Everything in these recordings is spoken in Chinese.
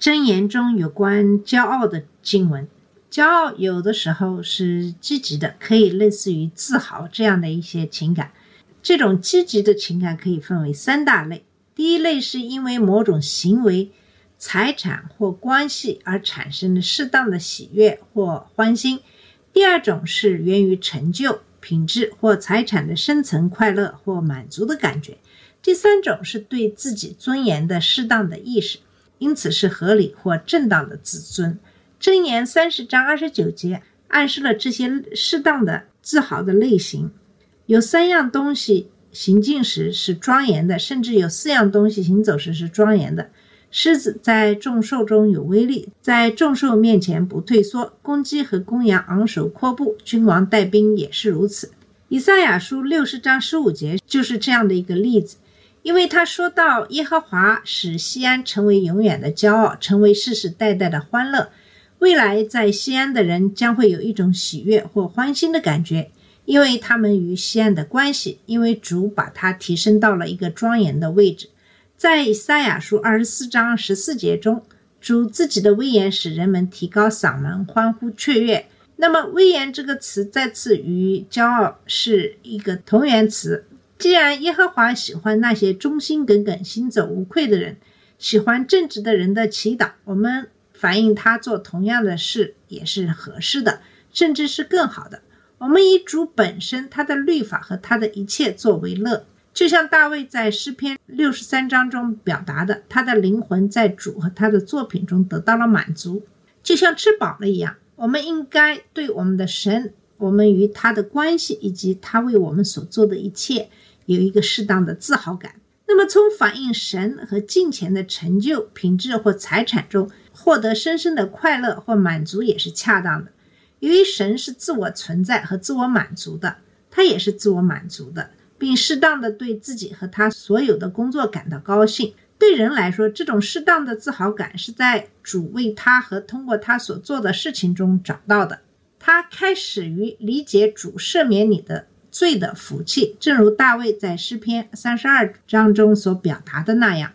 箴言中有关骄傲的经文。骄傲有的时候是积极的，可以类似于自豪这样的一些情感。这种积极的情感可以分为三大类。第一类是因为某种行为、财产或关系而产生的适当的喜悦或欢心；第二种是源于成就、品质或财产的深层快乐或满足的感觉；第三种是对自己尊严的适当的意识，因此是合理或正当的自尊。箴言三十章二十九节暗示了这些适当的自豪的类型。有三样东西行进时是庄严的，甚至有四样东西行走时是庄严的。狮子在众兽中有威力，在众兽面前不退缩。公鸡和公羊昂首阔步，君王带兵也是如此。以赛亚书六十章十五节就是这样的一个例子，因为他说到耶和华使西安成为永远的骄傲，成为世世代代的欢乐。未来在西安的人将会有一种喜悦或欢欣的感觉，因为他们与西安的关系，因为主把它提升到了一个庄严的位置。在以赛亚书二十四章十四节中，主自己的威严使人们提高嗓门，欢呼雀跃。那么，威严这个词再次与骄傲是一个同源词。既然耶和华喜欢那些忠心耿耿、行走无愧的人，喜欢正直的人的祈祷，我们反映他做同样的事也是合适的，甚至是更好的。我们以主本身、他的律法和他的一切作为乐，就像大卫在诗篇六十三章中表达的，他的灵魂在主和他的作品中得到了满足，就像吃饱了一样。我们应该对我们的神、我们与他的关系以及他为我们所做的一切有一个适当的自豪感。那么，从反映神和金钱的成就、品质或财产中获得深深的快乐或满足也是恰当的。由于神是自我存在和自我满足的，他也是自我满足的，并适当的对自己和他所有的工作感到高兴。对人来说，这种适当的自豪感是在主为他和通过他所做的事情中找到的。他开始于理解主赦免你的罪的福气，正如大卫在诗篇三十二章中所表达的那样：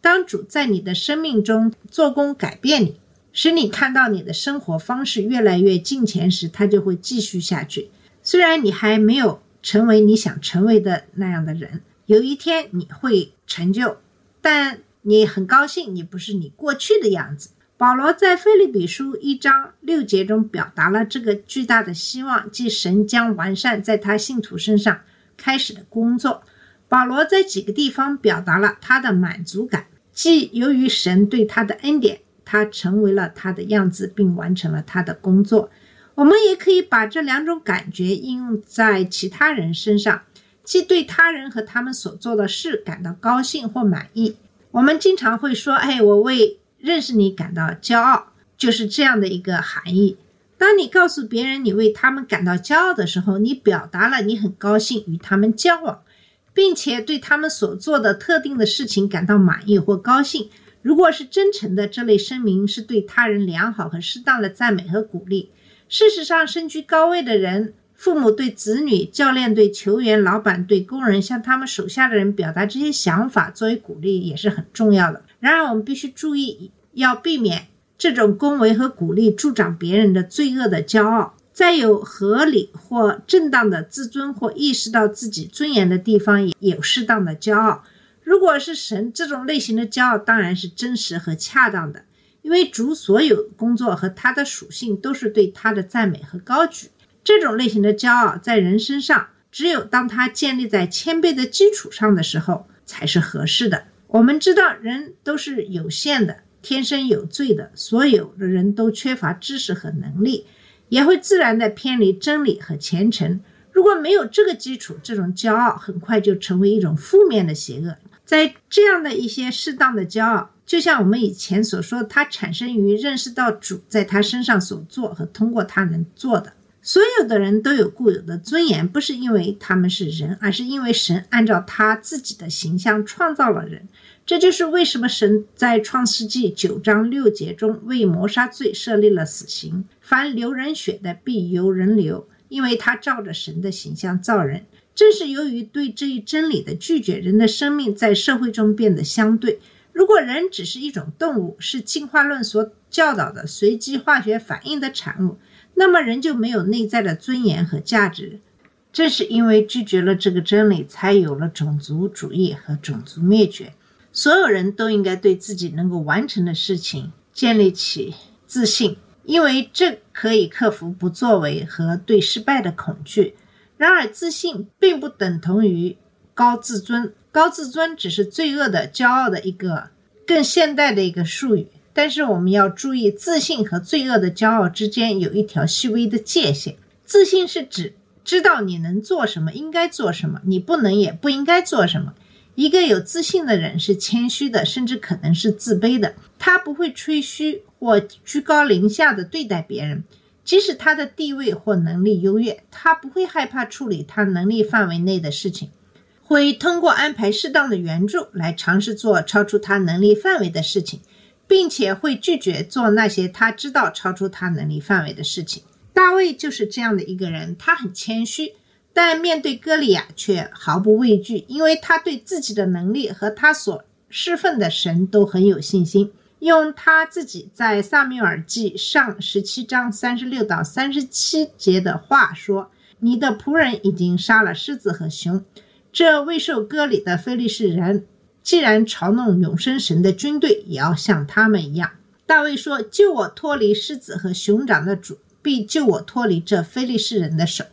当主在你的生命中做工改变你，使你看到你的生活方式越来越近前时，他就会继续下去。虽然你还没有成为你想成为的那样的人，有一天你会成就。但你很高兴，你不是你过去的样子。保罗在腓立比书一章六节中表达了这个巨大的希望，即神将完善在他信徒身上开始的工作。保罗在几个地方表达了他的满足感，即由于神对他的恩典，他成为了他的样子，并完成了他的工作。我们也可以把这两种感觉应用在其他人身上。即对他人和他们所做的事感到高兴或满意。我们经常会说：“哎，我为认识你感到骄傲。”就是这样的一个含义。当你告诉别人你为他们感到骄傲的时候，你表达了你很高兴与他们交往，并且对他们所做的特定的事情感到满意或高兴。如果是真诚的，这类声明是对他人良好和适当的赞美和鼓励。事实上，身居高位的人。父母对子女、教练对球员、老板对工人，向他们手下的人表达这些想法作为鼓励也是很重要的。然而，我们必须注意，要避免这种恭维和鼓励助长别人的罪恶的骄傲。在有合理或正当的自尊或意识到自己尊严的地方，也有适当的骄傲。如果是神这种类型的骄傲，当然是真实和恰当的，因为主所有工作和他的属性都是对他的赞美和高举。这种类型的骄傲在人身上，只有当他建立在谦卑的基础上的时候，才是合适的。我们知道，人都是有限的，天生有罪的，所有的人都缺乏知识和能力，也会自然的偏离真理和虔诚。如果没有这个基础，这种骄傲很快就成为一种负面的邪恶。在这样的一些适当的骄傲，就像我们以前所说，它产生于认识到主在他身上所做和通过他能做的。所有的人都有固有的尊严，不是因为他们是人，而是因为神按照他自己的形象创造了人。这就是为什么神在创世纪九章六节中为谋杀罪设立了死刑，凡流人血的必由人流，因为他照着神的形象造人。正是由于对这一真理的拒绝，人的生命在社会中变得相对。如果人只是一种动物，是进化论所教导的随机化学反应的产物，那么人就没有内在的尊严和价值。正是因为拒绝了这个真理，才有了种族主义和种族灭绝。所有人都应该对自己能够完成的事情建立起自信，因为这可以克服不作为和对失败的恐惧。然而，自信并不等同于高自尊。高自尊只是罪恶的骄傲的一个更现代的一个术语，但是我们要注意，自信和罪恶的骄傲之间有一条细微的界限。自信是指知道你能做什么，应该做什么，你不能也不应该做什么。一个有自信的人是谦虚的，甚至可能是自卑的。他不会吹嘘或居高临下的对待别人，即使他的地位或能力优越，他不会害怕处理他能力范围内的事情。会通过安排适当的援助来尝试做超出他能力范围的事情，并且会拒绝做那些他知道超出他能力范围的事情。大卫就是这样的一个人，他很谦虚，但面对歌利亚却毫不畏惧，因为他对自己的能力和他所侍奉的神都很有信心。用他自己在撒缪尔记上十七章三十六到三十七节的话说：“你的仆人已经杀了狮子和熊。”这未受割礼的非利士人，既然嘲弄永生神的军队，也要像他们一样。大卫说：“救我脱离狮子和熊掌的主，必救我脱离这非利士人的手。”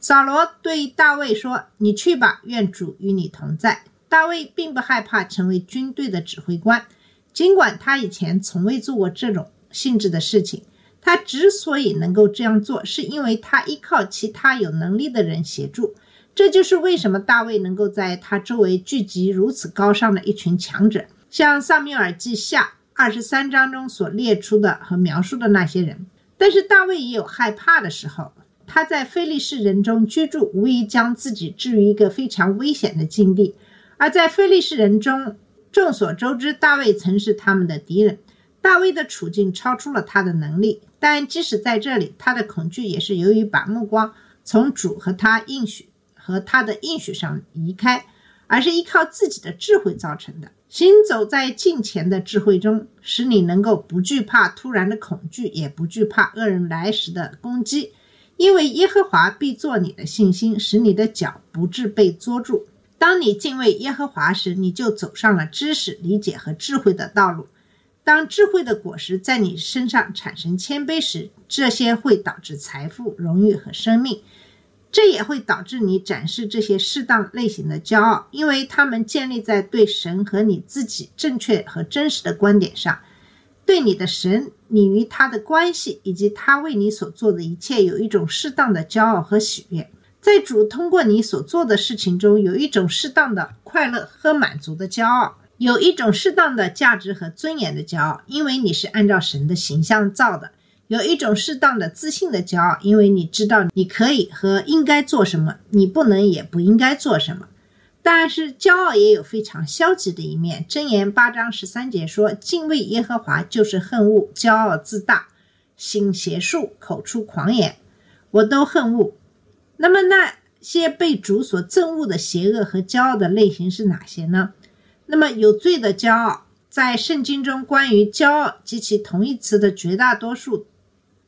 扫罗对大卫说：“你去吧，愿主与你同在。”大卫并不害怕成为军队的指挥官，尽管他以前从未做过这种性质的事情。他之所以能够这样做，是因为他依靠其他有能力的人协助。这就是为什么大卫能够在他周围聚集如此高尚的一群强者，像萨缪尔记下二十三章中所列出的和描述的那些人。但是大卫也有害怕的时候，他在非利士人中居住，无疑将自己置于一个非常危险的境地。而在非利士人中，众所周知，大卫曾是他们的敌人。大卫的处境超出了他的能力，但即使在这里，他的恐惧也是由于把目光从主和他应许。和他的应许上移开，而是依靠自己的智慧造成的。行走在近前的智慧中，使你能够不惧怕突然的恐惧，也不惧怕恶人来时的攻击，因为耶和华必做你的信心，使你的脚不致被捉住。当你敬畏耶和华时，你就走上了知识、理解和智慧的道路。当智慧的果实在你身上产生谦卑时，这些会导致财富、荣誉和生命。这也会导致你展示这些适当类型的骄傲，因为他们建立在对神和你自己正确和真实的观点上。对你的神、你与他的关系以及他为你所做的一切，有一种适当的骄傲和喜悦。在主通过你所做的事情中，有一种适当的快乐和满足的骄傲，有一种适当的价值和尊严的骄傲，因为你是按照神的形象造的。有一种适当的自信的骄傲，因为你知道你可以和应该做什么，你不能也不应该做什么。但是骄傲也有非常消极的一面。箴言八章十三节说：“敬畏耶和华就是恨恶骄傲自大、行邪术、口出狂言，我都恨恶。”那么那些被主所憎恶的邪恶和骄傲的类型是哪些呢？那么有罪的骄傲，在圣经中关于骄傲及其同义词的绝大多数。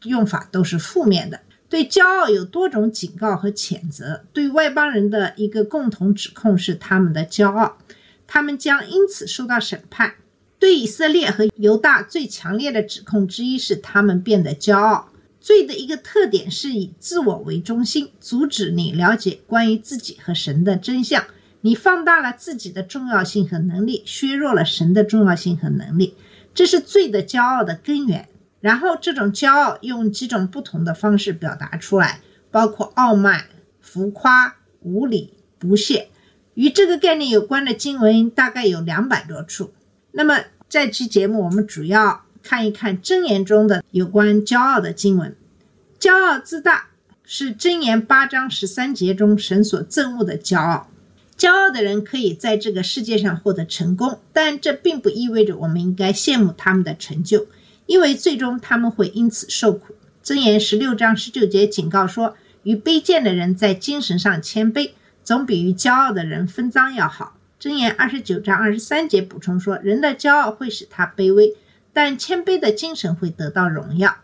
用法都是负面的，对骄傲有多种警告和谴责。对外邦人的一个共同指控是他们的骄傲，他们将因此受到审判。对以色列和犹大最强烈的指控之一是他们变得骄傲。罪的一个特点是以自我为中心，阻止你了解关于自己和神的真相。你放大了自己的重要性和能力，削弱了神的重要性和能力，这是罪的骄傲的根源。然后，这种骄傲用几种不同的方式表达出来，包括傲慢、浮夸、无礼、不屑。与这个概念有关的经文大概有两百多处。那么，这期节目我们主要看一看箴言中的有关骄傲的经文。骄傲自大是真言八章十三节中神所憎恶的骄傲。骄傲的人可以在这个世界上获得成功，但这并不意味着我们应该羡慕他们的成就，因为最终他们会因此受苦。箴言十六章十九节警告说：“与卑贱的人在精神上谦卑，总比与骄傲的人分赃要好。”箴言二十九章二十三节补充说：“人的骄傲会使他卑微，但谦卑的精神会得到荣耀。”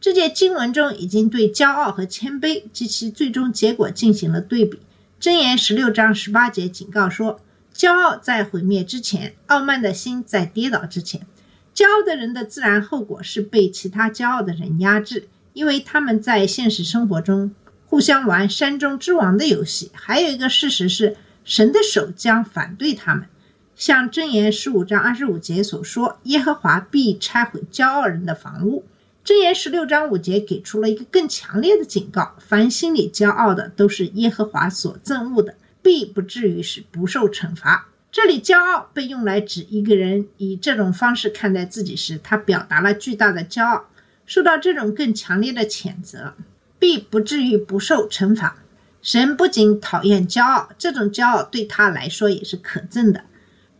这节经文中已经对骄傲和谦卑及其最终结果进行了对比。箴言十六章十八节警告说：“骄傲在毁灭之前，傲慢的心在跌倒之前。骄傲的人的自然后果是被其他骄傲的人压制，因为他们在现实生活中互相玩山中之王的游戏。还有一个事实是，神的手将反对他们。像箴言十五章二十五节所说：“耶和华必拆毁骄傲人的房屋。”箴言十六章五节给出了一个更强烈的警告：凡心里骄傲的，都是耶和华所憎恶的，必不至于是不受惩罚。这里骄傲被用来指一个人以这种方式看待自己时，他表达了巨大的骄傲，受到这种更强烈的谴责，必不至于不受惩罚。神不仅讨厌骄傲，这种骄傲对他来说也是可憎的。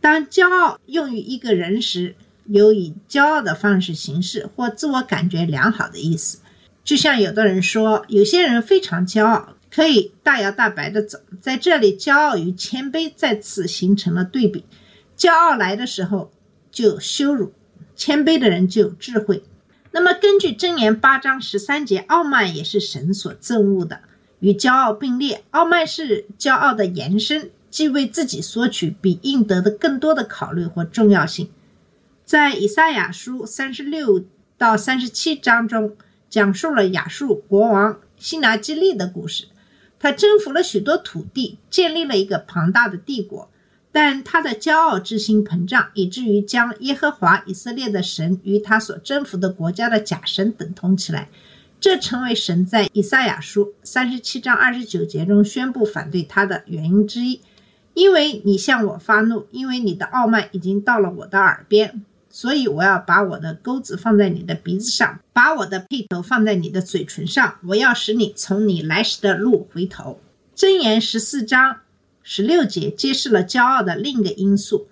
当骄傲用于一个人时，有以骄傲的方式行事或自我感觉良好的意思，就像有的人说，有些人非常骄傲，可以大摇大摆地走。在这里，骄傲与谦卑再次形成了对比。骄傲来的时候就有羞辱，谦卑的人就有智慧。那么，根据箴言八章十三节，傲慢也是神所憎恶的，与骄傲并列。傲慢是骄傲的延伸，即为自己索取比应得的更多的考虑或重要性。在以赛亚书三十六到三十七章中，讲述了亚述国王西拿基利的故事。他征服了许多土地，建立了一个庞大的帝国，但他的骄傲之心膨胀，以至于将耶和华以色列的神与他所征服的国家的假神等同起来。这成为神在以赛亚书三十七章二十九节中宣布反对他的原因之一。因为你向我发怒，因为你的傲慢已经到了我的耳边。所以我要把我的钩子放在你的鼻子上，把我的辔头放在你的嘴唇上。我要使你从你来时的路回头。箴言十四章十六节揭示了骄傲的另一个因素：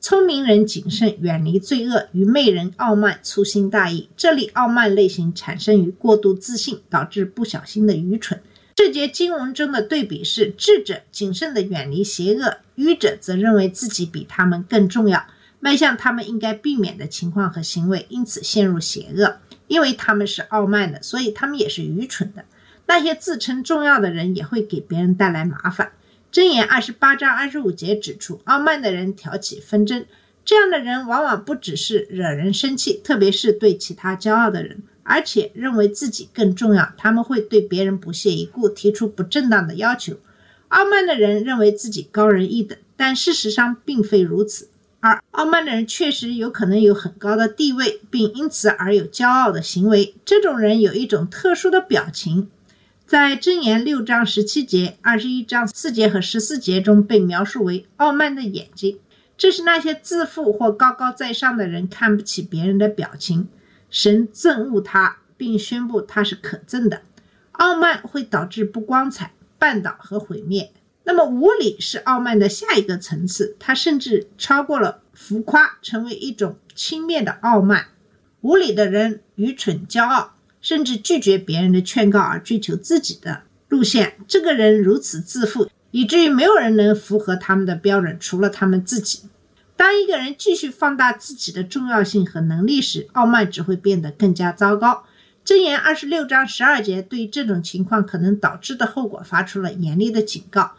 聪明人谨慎，远离罪恶；愚昧人傲慢，粗心大意。这里傲慢类型产生于过度自信，导致不小心的愚蠢。这节经文中的对比是：智者谨慎地远离邪恶，愚者则认为自己比他们更重要。迈向他们应该避免的情况和行为，因此陷入邪恶。因为他们是傲慢的，所以他们也是愚蠢的。那些自称重要的人也会给别人带来麻烦。箴言二十八章二十五节指出，傲慢的人挑起纷争，这样的人往往不只是惹人生气，特别是对其他骄傲的人，而且认为自己更重要。他们会对别人不屑一顾，提出不正当的要求。傲慢的人认为自己高人一等，但事实上并非如此。而傲慢的人确实有可能有很高的地位，并因此而有骄傲的行为。这种人有一种特殊的表情，在箴言六章十七节、二十一章四节和十四节中被描述为傲慢的眼睛。这是那些自负或高高在上的人看不起别人的表情。神憎恶他，并宣布他是可憎的。傲慢会导致不光彩、绊倒和毁灭。那么无礼是傲慢的下一个层次，它甚至超过了浮夸，成为一种轻蔑的傲慢。无礼的人愚蠢、骄傲，甚至拒绝别人的劝告而追求自己的路线。这个人如此自负，以至于没有人能符合他们的标准，除了他们自己。当一个人继续放大自己的重要性和能力时，傲慢只会变得更加糟糕。箴言二十六章十二节对这种情况可能导致的后果发出了严厉的警告。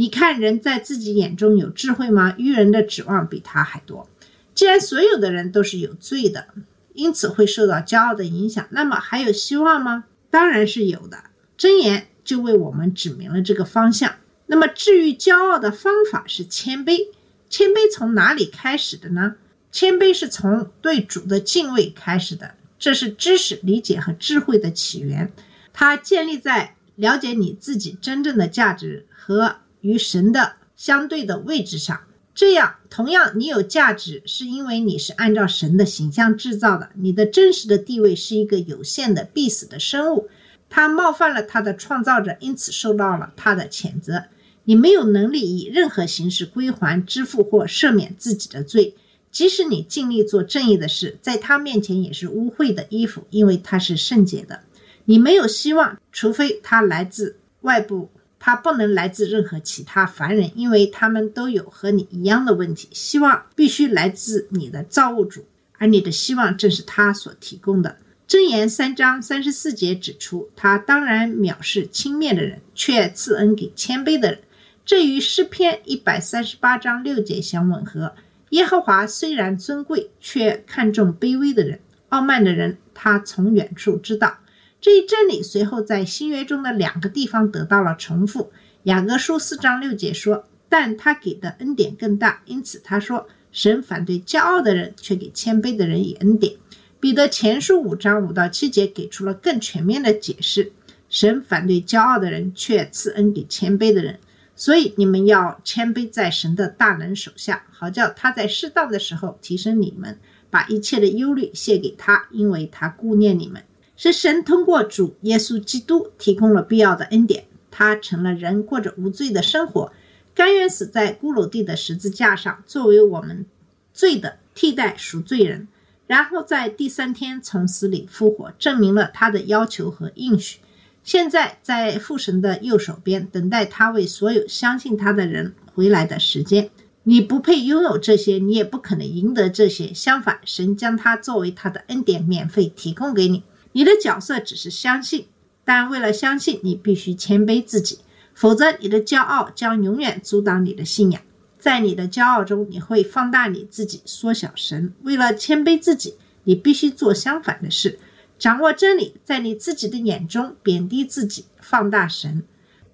你看，人在自己眼中有智慧吗？愚人的指望比他还多。既然所有的人都是有罪的，因此会受到骄傲的影响，那么还有希望吗？当然是有的。箴言就为我们指明了这个方向。那么治愈骄傲的方法是谦卑。谦卑从哪里开始的呢？谦卑是从对主的敬畏开始的，这是知识、理解和智慧的起源。它建立在了解你自己真正的价值和。与神的相对的位置上，这样，同样你有价值，是因为你是按照神的形象制造的。你的真实的地位是一个有限的、必死的生物，他冒犯了他的创造者，因此受到了他的谴责。你没有能力以任何形式归还、支付或赦免自己的罪，即使你尽力做正义的事，在他面前也是污秽的衣服，因为他是圣洁的。你没有希望，除非他来自外部，他不能来自任何其他凡人，因为他们都有和你一样的问题。希望必须来自你的造物主，而你的希望正是他所提供的。箴言三章三十四节指出，他当然藐视轻蔑的人，却赐恩给谦卑的人。这与诗篇一百三十八章六节相吻合。耶和华虽然尊贵，却看重卑微的人，傲慢的人，他从远处知道。这一真理随后在新约中的两个地方得到了重复。雅各书四章六节说：“但他给的恩典更大，因此他说，神反对骄傲的人，却给谦卑的人以恩典。”彼得前书五章五到七节给出了更全面的解释：神反对骄傲的人，却赐恩给谦卑的人。所以你们要谦卑在神的大能手下，好叫他在适当的时候提升你们，把一切的忧虑卸给他，因为他顾念你们。是神通过主耶稣基督提供了必要的恩典，他成了人，过着无罪的生活，甘愿死在骷髅地的十字架上，作为我们罪的替代赎罪人，然后在第三天从死里复活，证明了他的要求和应许。现在在父神的右手边，等待他为所有相信他的人回来的时间。你不配拥有这些，你也不可能赢得这些。相反，神将它作为他的恩典，免费提供给你。你的角色只是相信，但为了相信，你必须谦卑自己，否则你的骄傲将永远阻挡你的信仰。在你的骄傲中，你会放大你自己，缩小神。为了谦卑自己，你必须做相反的事。掌握真理，在你自己的眼中贬低自己，放大神。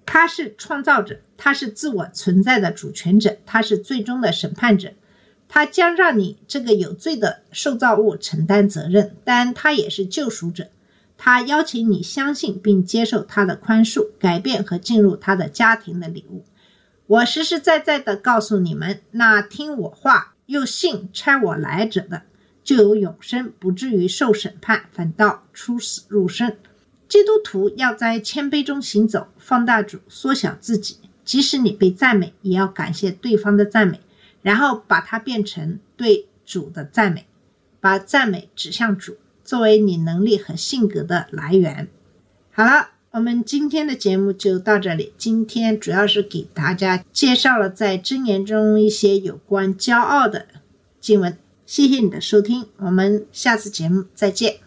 他是创造者，他是自我存在的主权者，他是最终的审判者。他将让你这个有罪的受造物承担责任，但他也是救赎者。他邀请你相信并接受他的宽恕、改变和进入他的家庭的礼物。我实实在在地告诉你们，那听我话又信差我来者的。就有永生，不至于受审判，反倒出死入生。基督徒要在谦卑中行走，放大主，缩小自己。即使你被赞美，也要感谢对方的赞美，然后把它变成对主的赞美，把赞美指向主，作为你能力和性格的来源。好了，我们今天的节目就到这里。今天主要是给大家介绍了在箴言中一些有关骄傲的经文。谢谢你的收听，我们下次节目再见。